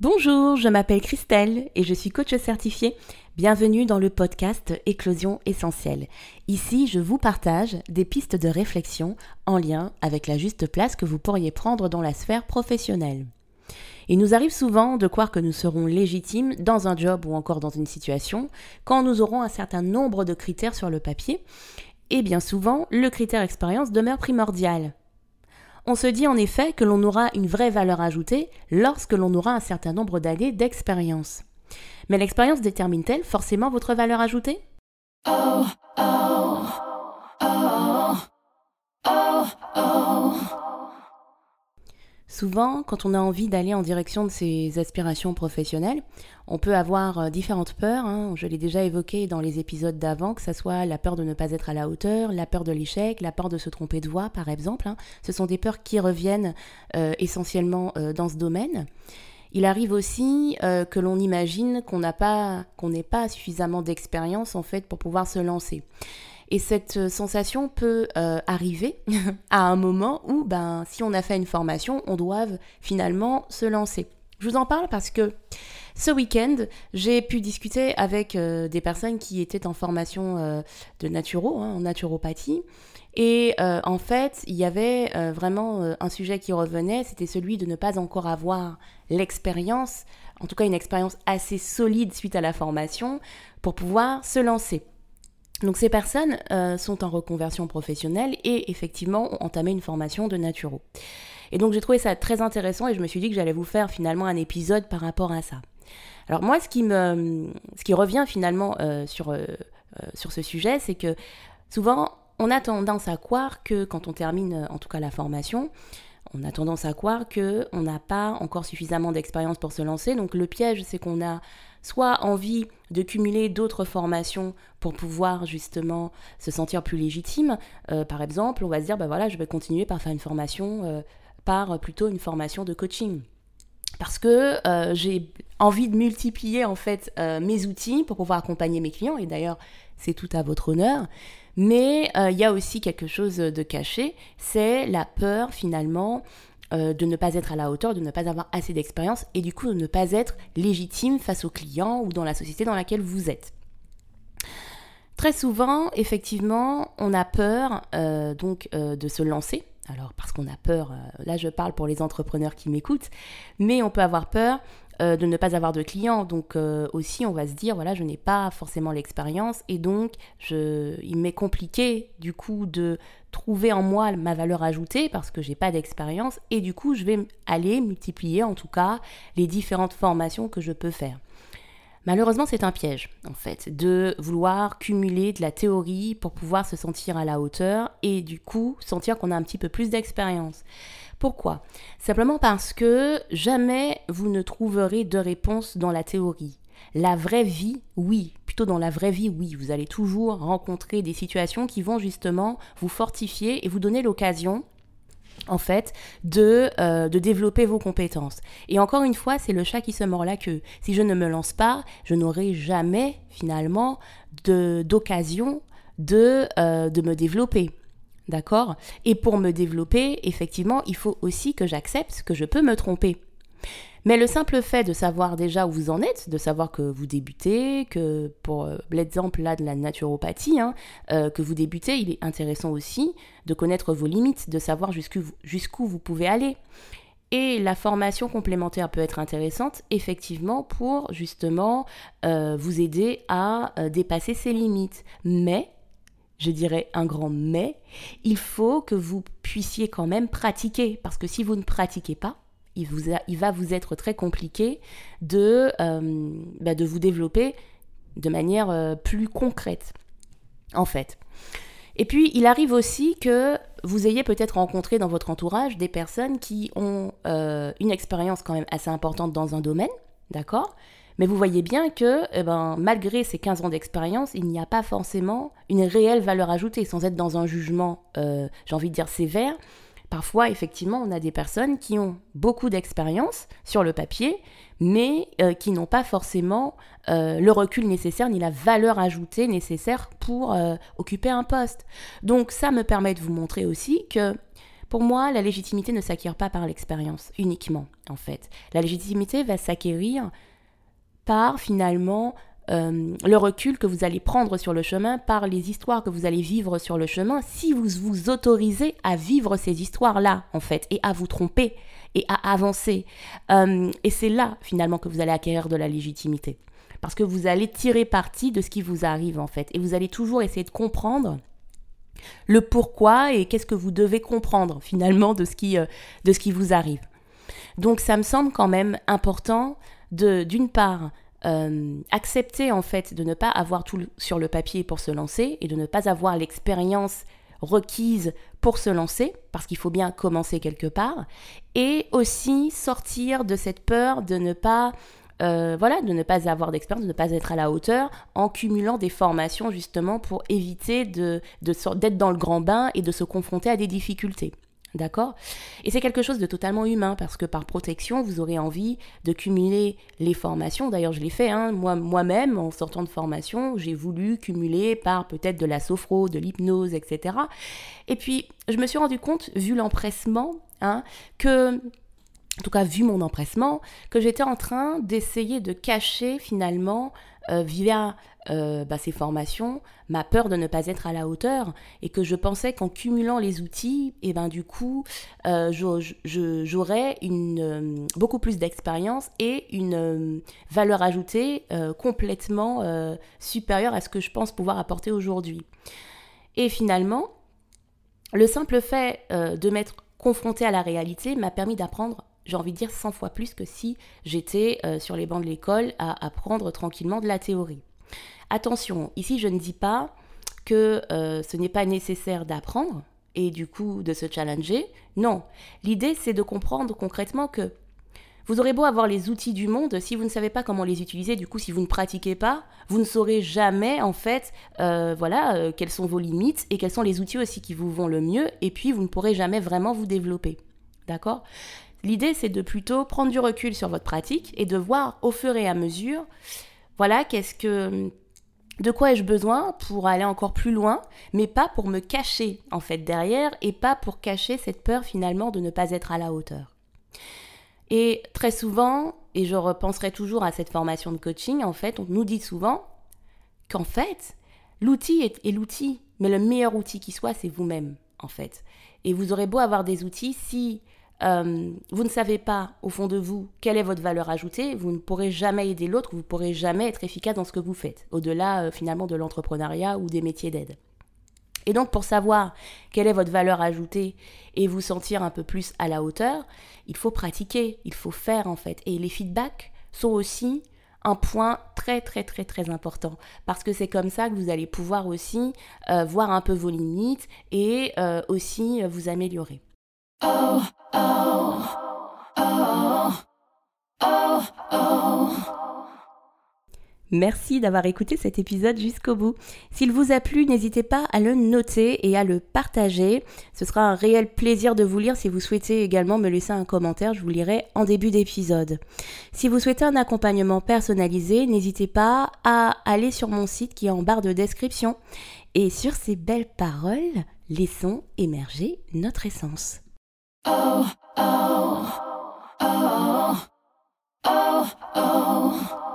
Bonjour, je m'appelle Christelle et je suis coach certifié. Bienvenue dans le podcast Éclosion essentielle. Ici, je vous partage des pistes de réflexion en lien avec la juste place que vous pourriez prendre dans la sphère professionnelle. Il nous arrive souvent de croire que nous serons légitimes dans un job ou encore dans une situation quand nous aurons un certain nombre de critères sur le papier et bien souvent, le critère expérience demeure primordial. On se dit en effet que l'on aura une vraie valeur ajoutée lorsque l'on aura un certain nombre d'années d'expérience. Mais l'expérience détermine-t-elle forcément votre valeur ajoutée? Souvent, quand on a envie d'aller en direction de ses aspirations professionnelles, on peut avoir euh, différentes peurs. Hein. Je l'ai déjà évoqué dans les épisodes d'avant, que ce soit la peur de ne pas être à la hauteur, la peur de l'échec, la peur de se tromper de voix, par exemple. Hein. Ce sont des peurs qui reviennent euh, essentiellement euh, dans ce domaine. Il arrive aussi que l'on imagine qu'on n'a pas, qu'on n'ait pas suffisamment d'expérience en fait pour pouvoir se lancer. Et cette euh, sensation peut euh, arriver à un moment où, ben, si on a fait une formation, on doit finalement se lancer. Je vous en parle parce que ce week-end, j'ai pu discuter avec euh, des personnes qui étaient en formation de naturo, hein, en naturopathie. Et en fait, il y avait vraiment un sujet qui revenait, c'était celui de ne pas encore avoir l'expérience, en tout cas une expérience assez solide suite à la formation, pour pouvoir se lancer. Donc ces personnes euh, sont en reconversion professionnelle et effectivement ont entamé une formation de naturo. Et donc j'ai trouvé ça très intéressant et je me suis dit que j'allais vous faire finalement un épisode par rapport à ça. Alors moi ce qui me ce qui revient finalement euh, sur euh, sur ce sujet, c'est que souvent on a tendance à croire que quand on termine en tout cas la formation, on a tendance à croire que on n'a pas encore suffisamment d'expérience pour se lancer. Donc le piège, c'est qu'on a soit envie de cumuler d'autres formations pour pouvoir justement se sentir plus légitime. Euh, par exemple, on va se dire, bah voilà, je vais continuer par faire une formation, euh, par plutôt une formation de coaching. Parce que euh, j'ai envie de multiplier en fait mes outils pour pouvoir accompagner mes clients. Et d'ailleurs, c'est tout à votre honneur. Mais il y a aussi quelque chose de caché, c'est la peur finalement euh, de ne pas être à la hauteur, de ne pas avoir assez d'expérience et du coup de ne pas être légitime face aux clients ou dans la société dans laquelle vous êtes. Très souvent, effectivement, on a peur euh, donc euh, de se lancer. Alors parce qu'on a peur, là je parle pour les entrepreneurs qui m'écoutent, mais on peut avoir peur euh, de ne pas avoir de clients. Donc euh, aussi, on va se dire, voilà, je n'ai pas forcément l'expérience et donc je, il m'est compliqué du coup de trouver en moi ma valeur ajoutée parce que j'ai pas d'expérience et du coup, je vais aller multiplier en tout cas les différentes formations que je peux faire. Malheureusement, c'est un piège, en fait, de vouloir cumuler de la théorie pour pouvoir se sentir à la hauteur et du coup sentir qu'on a un petit peu plus d'expérience. Pourquoi? Simplement parce que jamais vous ne trouverez de réponse dans la théorie. La vraie vie, oui, plutôt dans la vraie vie, oui, vous allez toujours rencontrer des situations qui vont justement vous fortifier et vous donner l'occasion en fait, de, euh, de développer vos compétences. Et encore une fois, c'est le chat qui se mord la queue. Si je ne me lance pas, je n'aurai jamais, finalement, d'occasion de, euh, de me développer. D'accord? Et pour me développer, effectivement, il faut aussi que j'accepte que je peux me tromper. Mais le simple fait de savoir déjà où vous en êtes, de savoir que vous débutez, que pour euh, l'exemple là de la naturopathie, hein, euh, que vous débutez, il est intéressant aussi de connaître vos limites, de savoir jusqu'où vous pouvez aller. Et la formation complémentaire peut être intéressante, effectivement, pour justement euh, vous aider à dépasser ces limites. Mais je dirais un grand mais, il faut que vous puissiez quand même pratiquer, parce que si vous ne pratiquez pas, il, va vous être très compliqué de, euh, bah, de vous développer de manière euh, plus concrète, en fait. Et puis, il arrive aussi que vous ayez peut-être rencontré dans votre entourage des personnes qui ont euh, une expérience quand même assez importante dans un domaine, d'accord? Mais vous voyez bien que, eh ben, malgré ces 15 ans d'expérience, il n'y a pas forcément une réelle valeur ajoutée, sans être dans un jugement, j'ai envie de dire, sévère. Parfois, effectivement, on a des personnes qui ont beaucoup d'expérience sur le papier, mais euh, qui n'ont pas forcément euh, le recul nécessaire ni la valeur ajoutée nécessaire pour euh, occuper un poste. Donc ça me permet de vous montrer aussi que pour moi, la légitimité ne s'acquiert pas par l'expérience uniquement, en fait. La légitimité va s'acquérir par finalement euh, le recul que vous allez prendre sur le chemin, par les histoires que vous allez vivre sur le chemin, si vous vous autorisez à vivre ces histoires-là, en fait, et à vous tromper, et à avancer. Euh, et c'est là, finalement, que vous allez acquérir de la légitimité. Parce que vous allez tirer parti de ce qui vous arrive, en fait. Et vous allez toujours essayer de comprendre le pourquoi et qu'est-ce que vous devez comprendre, finalement, de ce qui, euh, de ce qui vous arrive. Donc, ça me semble quand même important de, d'une part, euh, accepter en fait de ne pas avoir tout sur le papier pour se lancer et de ne pas avoir l'expérience requise pour se lancer, parce qu'il faut bien commencer quelque part, et aussi sortir de cette peur de ne pas euh, voilà, de ne pas avoir d'expérience, de ne pas être à la hauteur, en cumulant des formations justement pour éviter de, d'être dans le grand bain et de se confronter à des difficultés. D'accord? Et c'est quelque chose de totalement humain parce que par protection, vous aurez envie de cumuler les formations. D'ailleurs, je l'ai fait, hein. moi, moi-même, en sortant de formation, j'ai voulu cumuler par peut-être de la sophro, de l'hypnose, etc. Et puis, je me suis rendu compte, vu l'empressement, hein, que en tout cas vu mon empressement, que j'étais en train d'essayer de cacher finalement euh, via euh, bah, ces formations ma peur de ne pas être à la hauteur et que je pensais qu'en cumulant les outils, et eh ben du coup, euh, j'aurais une beaucoup plus d'expérience et une valeur ajoutée complètement supérieure à ce que je pense pouvoir apporter aujourd'hui. Et finalement, le simple fait de m'être confronté à la réalité m'a permis d'apprendre j'ai envie de dire 100 fois plus que si j'étais euh, sur les bancs de l'école à apprendre tranquillement de la théorie. Attention, ici je ne dis pas que euh, ce n'est pas nécessaire d'apprendre et du coup de se challenger. Non, l'idée c'est de comprendre concrètement que vous aurez beau avoir les outils du monde, si vous ne savez pas comment les utiliser, du coup, si vous ne pratiquez pas, vous ne saurez jamais, en fait, euh, voilà, quelles sont vos limites et quels sont les outils aussi qui vous vont le mieux, et puis vous ne pourrez jamais vraiment vous développer. D'accord? L'idée, c'est de plutôt prendre du recul sur votre pratique et de voir au fur et à mesure, voilà, qu'est-ce que, de quoi ai-je besoin pour aller encore plus loin, mais pas pour me cacher en fait derrière et pas pour cacher cette peur finalement de ne pas être à la hauteur. Et très souvent, et je repenserai toujours à cette formation de coaching, en fait, on nous dit souvent qu'en fait, l'outil est, est l'outil, mais le meilleur outil qui soit, c'est vous-même, en fait. Et vous aurez beau avoir des outils, si euh, vous ne savez pas au fond de vous quelle est votre valeur ajoutée, vous ne pourrez jamais aider l'autre, vous ne pourrez jamais être efficace dans ce que vous faites, au-delà euh, finalement de l'entrepreneuriat ou des métiers d'aide. Et donc pour savoir quelle est votre valeur ajoutée et vous sentir un peu plus à la hauteur, il faut pratiquer, il faut faire en fait. Et les feedbacks sont aussi un point très très très très important parce que c'est comme ça que vous allez pouvoir aussi euh, voir un peu vos limites et aussi vous améliorer. Merci d'avoir écouté cet épisode jusqu'au bout. S'il vous a plu, n'hésitez pas à le noter et à le partager. Ce sera un réel plaisir de vous lire. Si vous souhaitez également me laisser un commentaire, je vous lirai en début d'épisode. Si vous souhaitez un accompagnement personnalisé, n'hésitez pas à aller sur mon site qui est en barre de description. Et sur ces belles paroles, laissons émerger notre essence. Oh, oh, oh, oh, oh. oh.